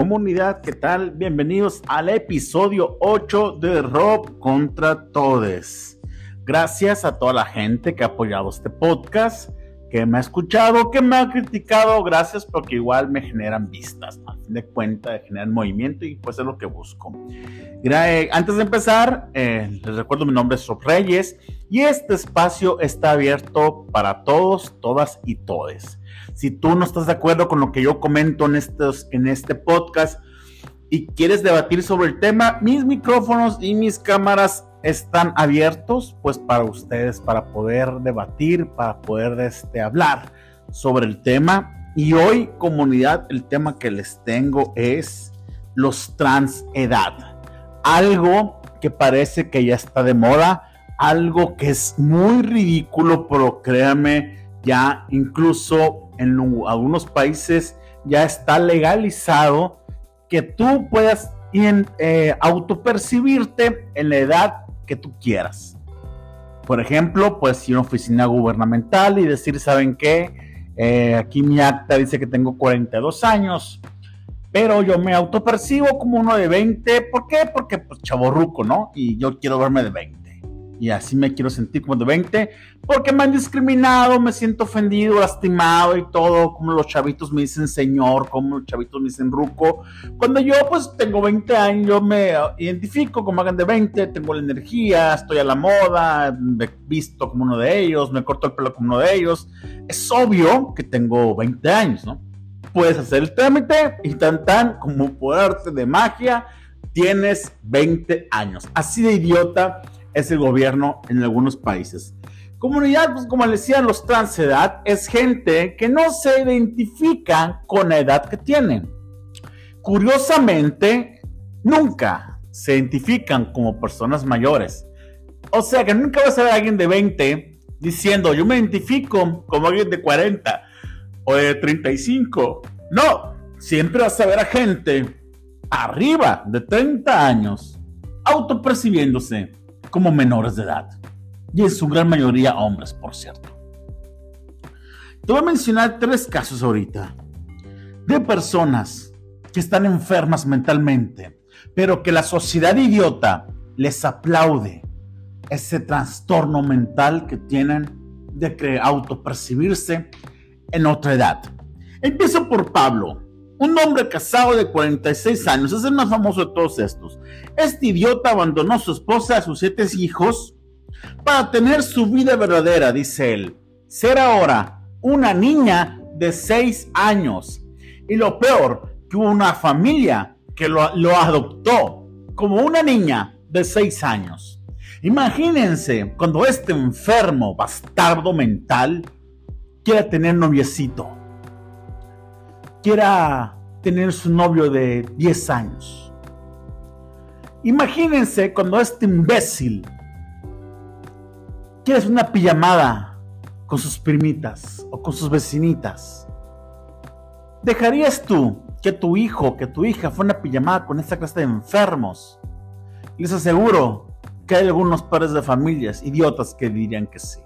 Comunidad, ¿qué tal? Bienvenidos al episodio 8 de Rob contra Todes. Gracias a toda la gente que ha apoyado este podcast, que me ha escuchado, que me ha criticado. Gracias porque igual me generan vistas. A fin de cuentas, generan movimiento y pues es lo que busco. Eh, antes de empezar, eh, les recuerdo mi nombre es Rob Reyes y este espacio está abierto para todos, todas y todes. Si tú no estás de acuerdo con lo que yo comento en, estos, en este podcast y quieres debatir sobre el tema, mis micrófonos y mis cámaras están abiertos pues para ustedes, para poder debatir, para poder este, hablar sobre el tema. Y hoy, comunidad, el tema que les tengo es los trans edad. Algo que parece que ya está de moda, algo que es muy ridículo, pero créanme, ya incluso en algunos países ya está legalizado que tú puedas eh, autopercibirte en la edad que tú quieras. Por ejemplo, puedes ir a una oficina gubernamental y decir, ¿saben qué? Eh, aquí mi acta dice que tengo 42 años, pero yo me autopercibo como uno de 20. ¿Por qué? Porque pues chaborruco, ¿no? Y yo quiero verme de 20 y así me quiero sentir como de 20, porque me han discriminado, me siento ofendido, lastimado y todo, como los chavitos me dicen señor, como los chavitos me dicen ruco. Cuando yo pues tengo 20 años, yo me identifico como hagan de 20, tengo la energía, estoy a la moda, me visto como uno de ellos, me corto el pelo como uno de ellos. Es obvio que tengo 20 años, ¿no? Puedes hacer el trámite y tan tan como por arte de magia, tienes 20 años. Así de idiota es el gobierno en algunos países. Comunidad, pues como les decía, los transedad es gente que no se identifica con la edad que tienen. Curiosamente, nunca se identifican como personas mayores. O sea que nunca vas a ver a alguien de 20 diciendo, yo me identifico como alguien de 40 o de 35. No, siempre vas a ver a gente arriba de 30 años autopercibiéndose como menores de edad. Y en su gran mayoría hombres, por cierto. Te voy a mencionar tres casos ahorita de personas que están enfermas mentalmente, pero que la sociedad idiota les aplaude ese trastorno mental que tienen de autopercibirse en otra edad. Empiezo por Pablo, un hombre casado de 46 años, es el más famoso de todos estos. Este idiota abandonó a su esposa y a sus siete hijos para tener su vida verdadera, dice él. Ser ahora una niña de 6 años. Y lo peor, que hubo una familia que lo, adoptó como una niña de 6 años. Imagínense cuando este enfermo, bastardo mental, quiera tener noviecito quiera tener su novio de 10 años. Imagínense cuando este imbécil quiere una pijamada con sus primitas o con sus vecinitas. ¿Dejarías tú que tu hijo, que tu hija fue una pijamada con esta clase de enfermos? Les aseguro que hay algunos padres de familias idiotas que dirían que sí.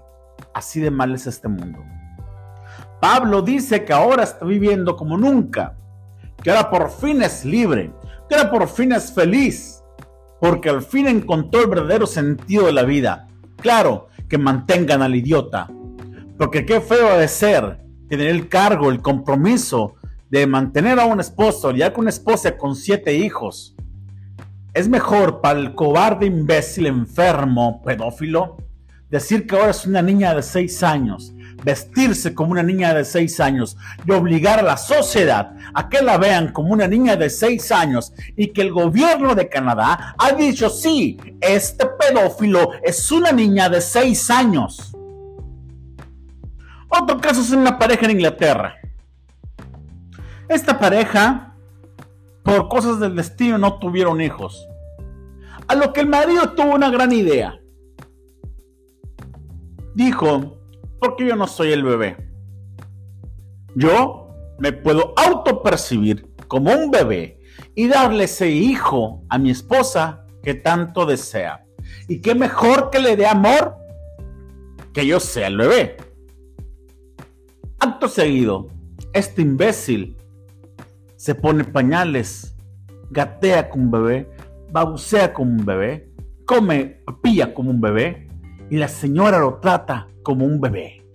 Así de mal es este mundo. Pablo dice que ahora está viviendo como nunca, que ahora por fin es libre, que ahora por fin es feliz, porque al fin encontró el verdadero sentido de la vida. Claro, que mantengan al idiota, porque qué feo de ser tener el cargo, el compromiso de mantener a un esposo, ya con una esposa con siete hijos. Es mejor para el cobarde imbécil enfermo, pedófilo, decir que ahora es una niña de seis años vestirse como una niña de 6 años y obligar a la sociedad a que la vean como una niña de 6 años y que el gobierno de Canadá ha dicho, sí, este pedófilo es una niña de 6 años. Otro caso es una pareja en Inglaterra. Esta pareja, por cosas del destino, no tuvieron hijos. A lo que el marido tuvo una gran idea. Dijo, porque yo no soy el bebé. Yo me puedo autopercibir como un bebé y darle ese hijo a mi esposa que tanto desea. Y qué mejor que le dé amor que yo sea el bebé. Acto seguido, este imbécil se pone pañales, gatea como un bebé, babucea como un bebé, come papilla como un bebé y la señora lo trata como un bebé.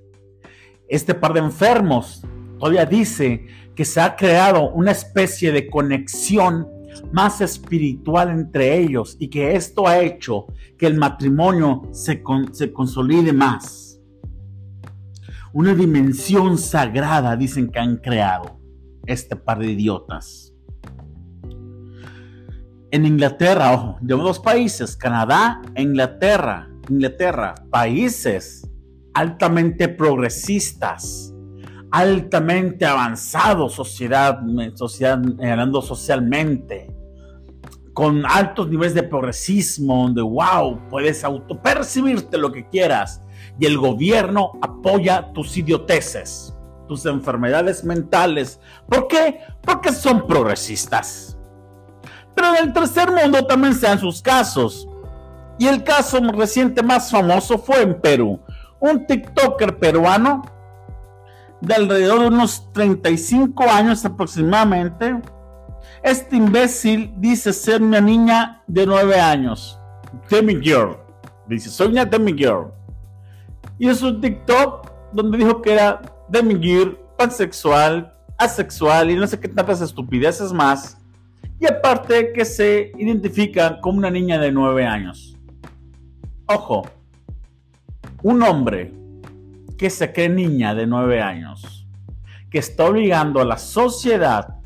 Este par de enfermos todavía dice que se ha creado una especie de conexión más espiritual entre ellos y que esto ha hecho que el matrimonio se, se consolide más. Una dimensión sagrada dicen que han creado este par de idiotas. En Inglaterra, ojo, de dos países, Canadá e Inglaterra, Inglaterra, países altamente progresistas, altamente avanzados, sociedad, hablando socialmente, con altos niveles de progresismo, donde, wow, puedes autopercibirte lo que quieras, y el gobierno apoya tus idioteces, tus enfermedades mentales. ¿Por qué? Porque son progresistas. Pero en el tercer mundo también se dan sus casos. Y el caso reciente más famoso fue en Perú. Un TikToker peruano de alrededor de unos 35 años aproximadamente. Este imbécil dice ser una niña de 9 años. Demi Girl. Dice, soy una Demi Girl. Y es un TikTok donde dijo que era Demi Girl, pansexual, asexual y no sé qué tantas estupideces más y aparte que se identifica como una niña de 9 años. Ojo, un hombre que se cree niña de 9 años, que está obligando a la sociedad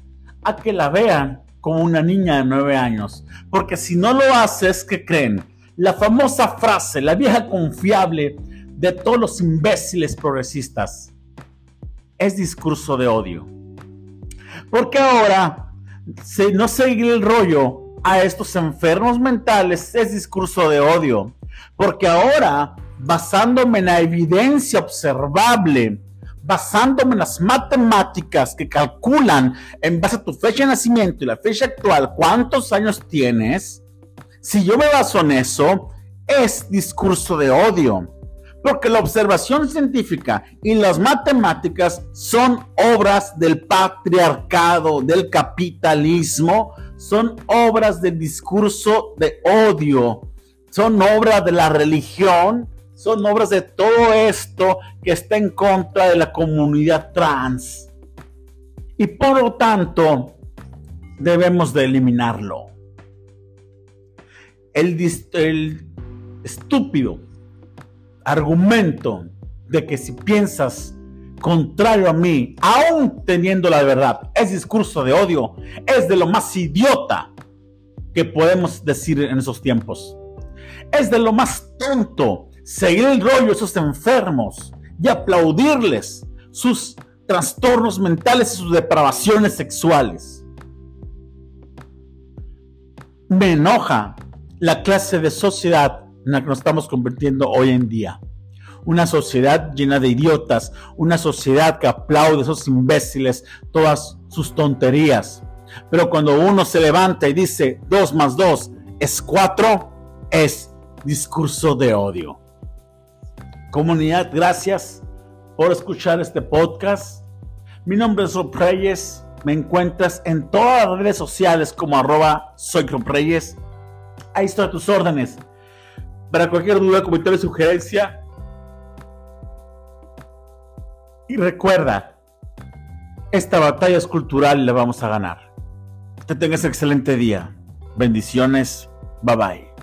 a que la vean como una niña de 9 años, porque si no lo hace es que creen la famosa frase, la vieja confiable de todos los imbéciles progresistas, es discurso de odio. Porque ahora no seguir el rollo a estos enfermos mentales es discurso de odio. Porque ahora, basándome en la evidencia observable, basándome en las matemáticas que calculan en base a tu fecha de nacimiento y la fecha actual cuántos años tienes, si yo me baso en eso, es discurso de odio. Porque la observación científica y las matemáticas son obras del patriarcado, del capitalismo, son obras del discurso de odio, son obras de la religión, son obras de todo esto que está en contra de la comunidad trans. Y por lo tanto, debemos de eliminarlo. El, el estúpido argumento de que si piensas contrario a mí, aún teniendo la verdad, es discurso de odio, es de lo más idiota que podemos decir en esos tiempos. Es de lo más tonto seguir el rollo de esos enfermos y aplaudirles sus trastornos mentales y sus depravaciones sexuales. Me enoja la clase de sociedad en la que nos estamos convirtiendo hoy en día. Una sociedad llena de idiotas, una sociedad que aplaude a esos imbéciles todas sus tonterías. Pero cuando uno se levanta y dice 2 más 2 es 4, es discurso de odio. Comunidad, gracias por escuchar este podcast. Mi nombre es Rob Reyes. Me encuentras en todas las redes sociales como arroba soy Rob. Ahí estoy a tus órdenes. Para cualquier duda, comentario, sugerencia. Y recuerda, esta batalla es cultural y la vamos a ganar. Que tengas excelente día. Bendiciones. Bye bye.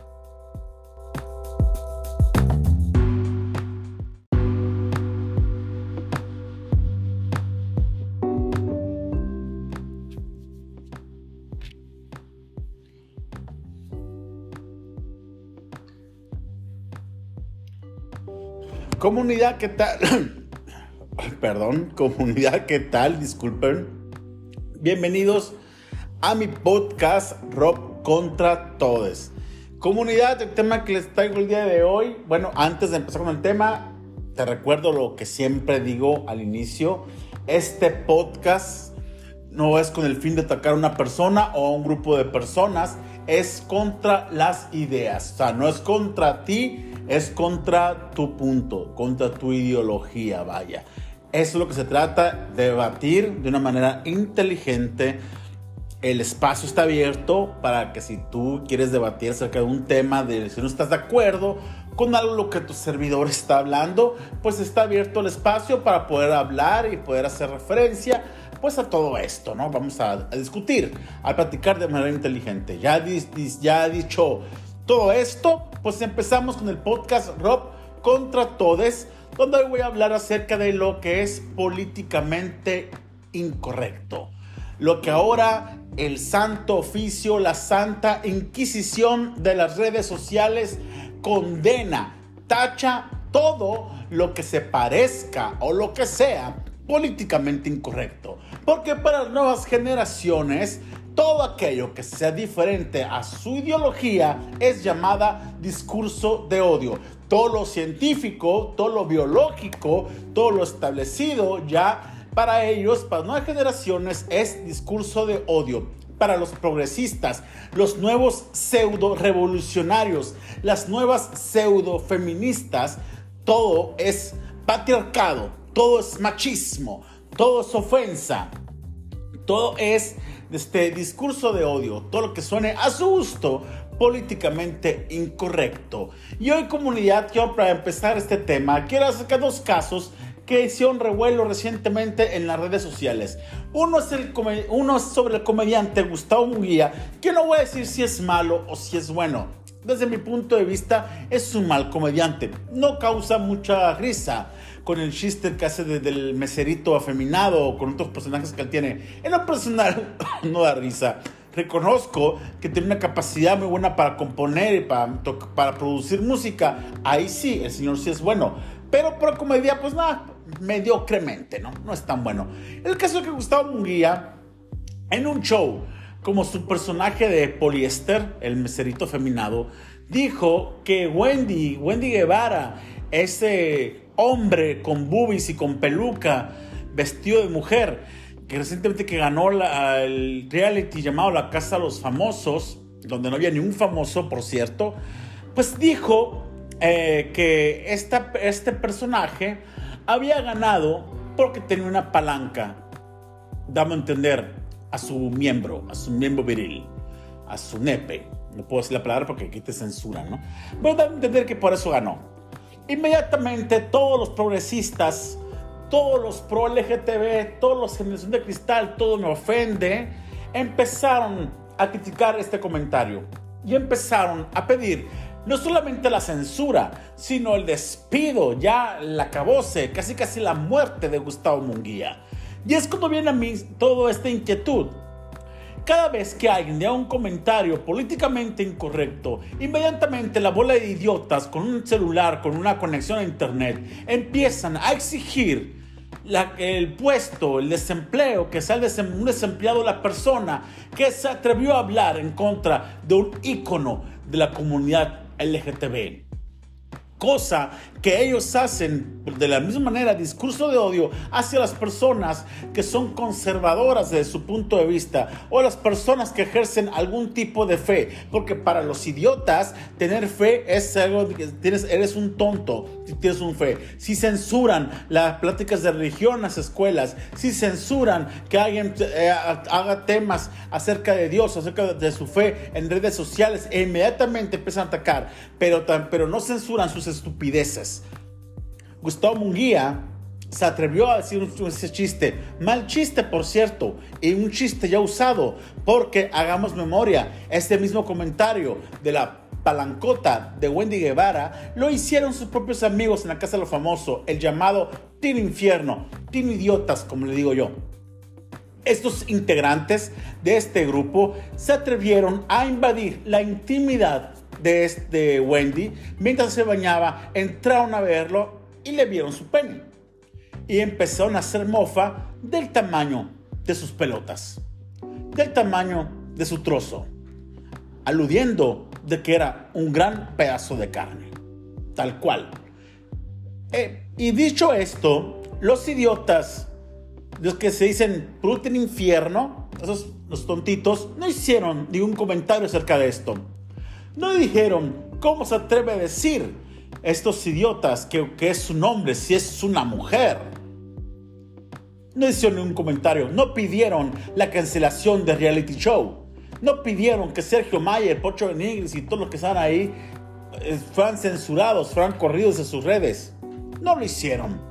Comunidad, ¿qué tal? Perdón, comunidad, ¿qué tal? Disculpen. Bienvenidos a mi podcast Rob contra Todes. Comunidad, el tema que les traigo el día de hoy. Bueno, antes de empezar con el tema, te recuerdo lo que siempre digo al inicio. Este podcast no es con el fin de atacar a una persona o a un grupo de personas, es contra las ideas. O sea, no es contra ti es contra tu punto, contra tu ideología, vaya. Eso es lo que se trata, debatir de una manera inteligente el espacio está abierto para que si tú quieres debatir acerca de un tema, de si no estás de acuerdo con algo lo que tu servidor está hablando, pues está abierto el espacio para poder hablar y poder hacer referencia pues a todo esto, ¿no? Vamos a, discutir, a platicar de manera inteligente. Ya, ya he dicho todo esto, pues empezamos con el podcast Rob contra Todes, donde hoy voy a hablar acerca de lo que es políticamente incorrecto. Lo que ahora el santo oficio, la santa inquisición de las redes sociales condena, tacha todo lo que se parezca o lo que sea políticamente incorrecto. Porque para las nuevas generaciones, todo aquello que sea diferente a su ideología es llamada discurso de odio. Todo lo científico, todo lo biológico, todo lo establecido ya para ellos, para nuevas generaciones, es discurso de odio. Para los progresistas, los nuevos pseudo revolucionarios, las nuevas pseudo feministas, todo es patriarcado, todo es machismo, todo es ofensa, todo es este discurso de odio, todo lo que suene a su gusto políticamente incorrecto. Y hoy comunidad, quiero para empezar este tema, quiero sacar dos casos que hicieron revuelo recientemente en las redes sociales. Uno es, el uno es sobre el comediante Gustavo Munguía, que no voy a decir si es malo o si es bueno. Desde mi punto de vista, es un mal comediante. No causa mucha risa con el chiste que hace del meserito afeminado o con otros personajes que él tiene. En lo personal, no da risa. Reconozco que tiene una capacidad muy buena para componer y para, para producir música. Ahí sí, el señor sí es bueno. Pero por comedia, pues nada, mediocremente, ¿no? No es tan bueno. El caso es que Gustavo Munguía, en un show, como su personaje de poliéster, el meserito feminado, dijo que Wendy, Wendy Guevara, ese hombre con boobies y con peluca, vestido de mujer, que recientemente que ganó el reality llamado La Casa de los Famosos, donde no había ni un famoso, por cierto, pues dijo eh, que esta, este personaje había ganado porque tenía una palanca, dame a entender, a su miembro, a su miembro viril, a su nepe. No puedo decir la palabra porque aquí te censuran, ¿no? Pero dame a entender que por eso ganó. Inmediatamente todos los progresistas, todos los pro LGTB, todos los generación de cristal, todo me ofende, empezaron a criticar este comentario y empezaron a pedir no solamente la censura, sino el despido, ya la acabose, casi casi la muerte de Gustavo Munguía. Y es cuando viene a mí toda esta inquietud. Cada vez que alguien da un comentario políticamente incorrecto, inmediatamente la bola de idiotas con un celular, con una conexión a internet, empiezan a exigir el puesto, el desempleo, que sea un desempleado la persona que se atrevió a hablar en contra de un ícono de la comunidad LGTB. Cosa que ellos hacen de la misma manera, discurso de odio hacia las personas que son conservadoras desde su punto de vista o las personas que ejercen algún tipo de fe. Porque para los idiotas, tener fe es algo que tienes, eres un tonto si tienes un fe. Si censuran las pláticas de religión en las escuelas, si censuran que alguien eh, haga temas acerca de Dios, acerca de su fe en redes sociales, e inmediatamente empiezan a atacar, pero, pero no censuran sus estupideces. Gustavo Munguía se atrevió a decir ese chiste, mal chiste por cierto, y un chiste ya usado, porque hagamos memoria, este mismo comentario de la palancota de Wendy Guevara lo hicieron sus propios amigos en la casa de lo famoso, el llamado Team Infierno, Team Idiotas, como le digo yo. Estos integrantes de este grupo se atrevieron a invadir la intimidad de, este Wendy mientras se bañaba, entraron a verlo y le vieron su pene. Y empezaron a hacer mofa del tamaño de sus pelotas, del tamaño de su trozo, aludiendo de que era un gran pedazo de carne, tal cual. Eh, y dicho esto, los idiotas, los que se dicen en infierno, esos los tontitos, no hicieron ningún comentario acerca de esto. No dijeron, ¿cómo se atreve a decir estos idiotas que, que es su nombre si es una mujer? no hicieron ningún comentario, no pidieron la cancelación de reality show, no pidieron que Sergio Mayer, Pocho Benigris y todos los que están ahí eh, fueran censurados, fueran corridos de sus redes. No lo hicieron.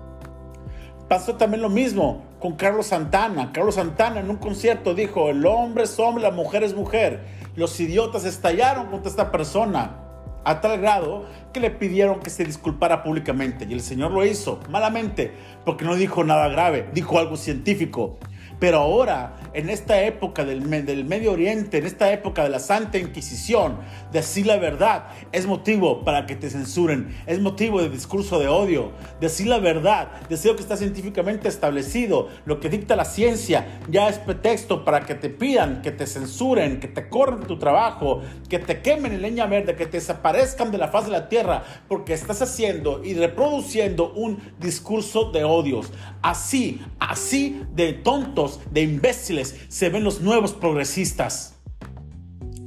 Pasó también lo mismo con Carlos Santana. Carlos Santana en un concierto dijo, el hombre es hombre, la mujer es mujer. Los idiotas estallaron contra esta persona a tal grado que le pidieron que se disculpara públicamente y el Señor lo hizo malamente porque no dijo nada grave, dijo algo científico. Pero ahora, en esta época del, del, Medio Oriente, en esta época de la Santa Inquisición, decir la verdad es motivo para que te censuren, es motivo de discurso de odio. Decir la verdad, decir lo que está científicamente establecido, lo que dicta la ciencia, ya es pretexto para que te pidan, que te censuren, que te corren tu trabajo, que te quemen en leña verde, que te desaparezcan de la faz de la tierra, porque estás haciendo y reproduciendo un discurso de odios. Así, así de tontos de imbéciles, se ven los nuevos progresistas.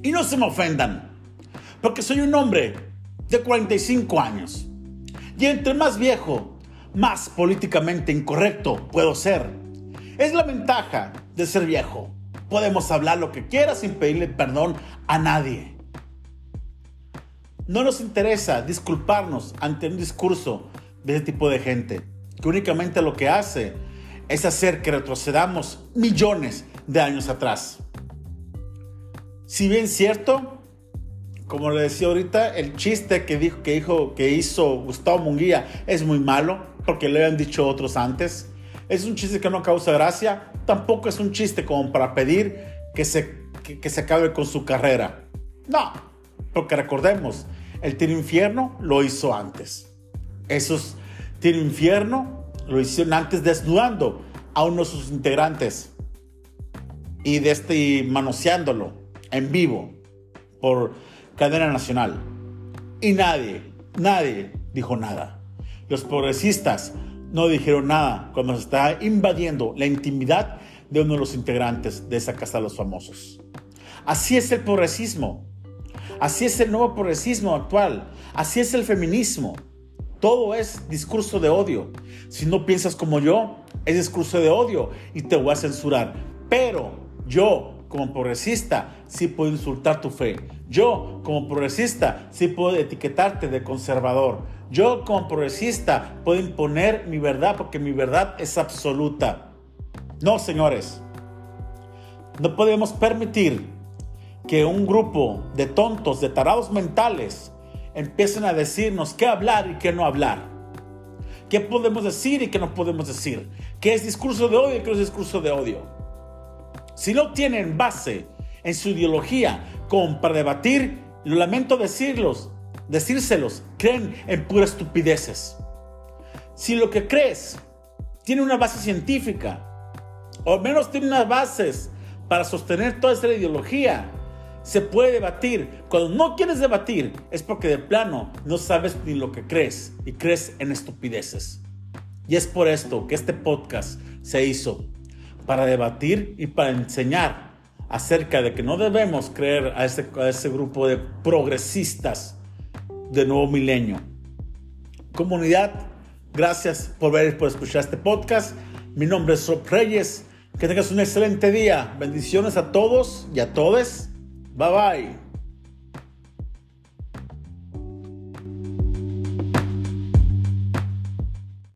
Y no se me ofendan, porque soy un hombre de 45 años. Y entre más viejo, más políticamente incorrecto puedo ser. Es la ventaja de ser viejo. Podemos hablar lo que quiera sin pedirle perdón a nadie. No nos interesa disculparnos ante un discurso de ese tipo de gente, que únicamente lo que hace es hacer que retrocedamos millones de años atrás. Si bien cierto, como le decía ahorita, el chiste que dijo que, dijo, que hizo Gustavo Munguía es muy malo, porque le han dicho otros antes. Es un chiste que no causa gracia, tampoco es un chiste como para pedir que se, que, se acabe con su carrera. No, porque recordemos, el Tiro Infierno lo hizo antes. Esos Tiro Infierno lo hicieron antes desnudando a uno de sus integrantes y, de este, manoseándolo en vivo por cadena nacional. Y nadie, nadie dijo nada. Los progresistas no dijeron nada cuando se está invadiendo la intimidad de uno de los integrantes de esa casa de los famosos. Así es el progresismo. Así es el nuevo progresismo actual. Así es el feminismo. Todo es discurso de odio. Si no piensas como yo, es discurso de odio y te voy a censurar. Pero yo, como progresista, sí puedo insultar tu fe. Yo, como progresista, sí puedo etiquetarte de conservador. Yo, como progresista, puedo imponer mi verdad porque mi verdad es absoluta. No, señores. No podemos permitir que un grupo de tontos, de tarados mentales, empiezan a decirnos qué hablar y qué no hablar. ¿Qué podemos decir y qué no podemos decir? ¿Qué es discurso de odio y qué es discurso de odio? Si no tienen base en su ideología como para debatir, lo lamento decirlos, decírselos, creen en puras estupideces. Si lo que crees tiene una base científica, o al menos tiene unas bases para sostener toda esa ideología, se puede debatir. Cuando no quieres debatir es porque de plano no sabes ni lo que crees y crees en estupideces. Y es por esto que este podcast se hizo, para debatir y para enseñar acerca de que no debemos creer a ese, grupo de progresistas de nuevo milenio. Comunidad, gracias por ver y por escuchar este podcast. Mi nombre es Rob Reyes. Que tengas un excelente día. Bendiciones a todos y a todas. Bye bye.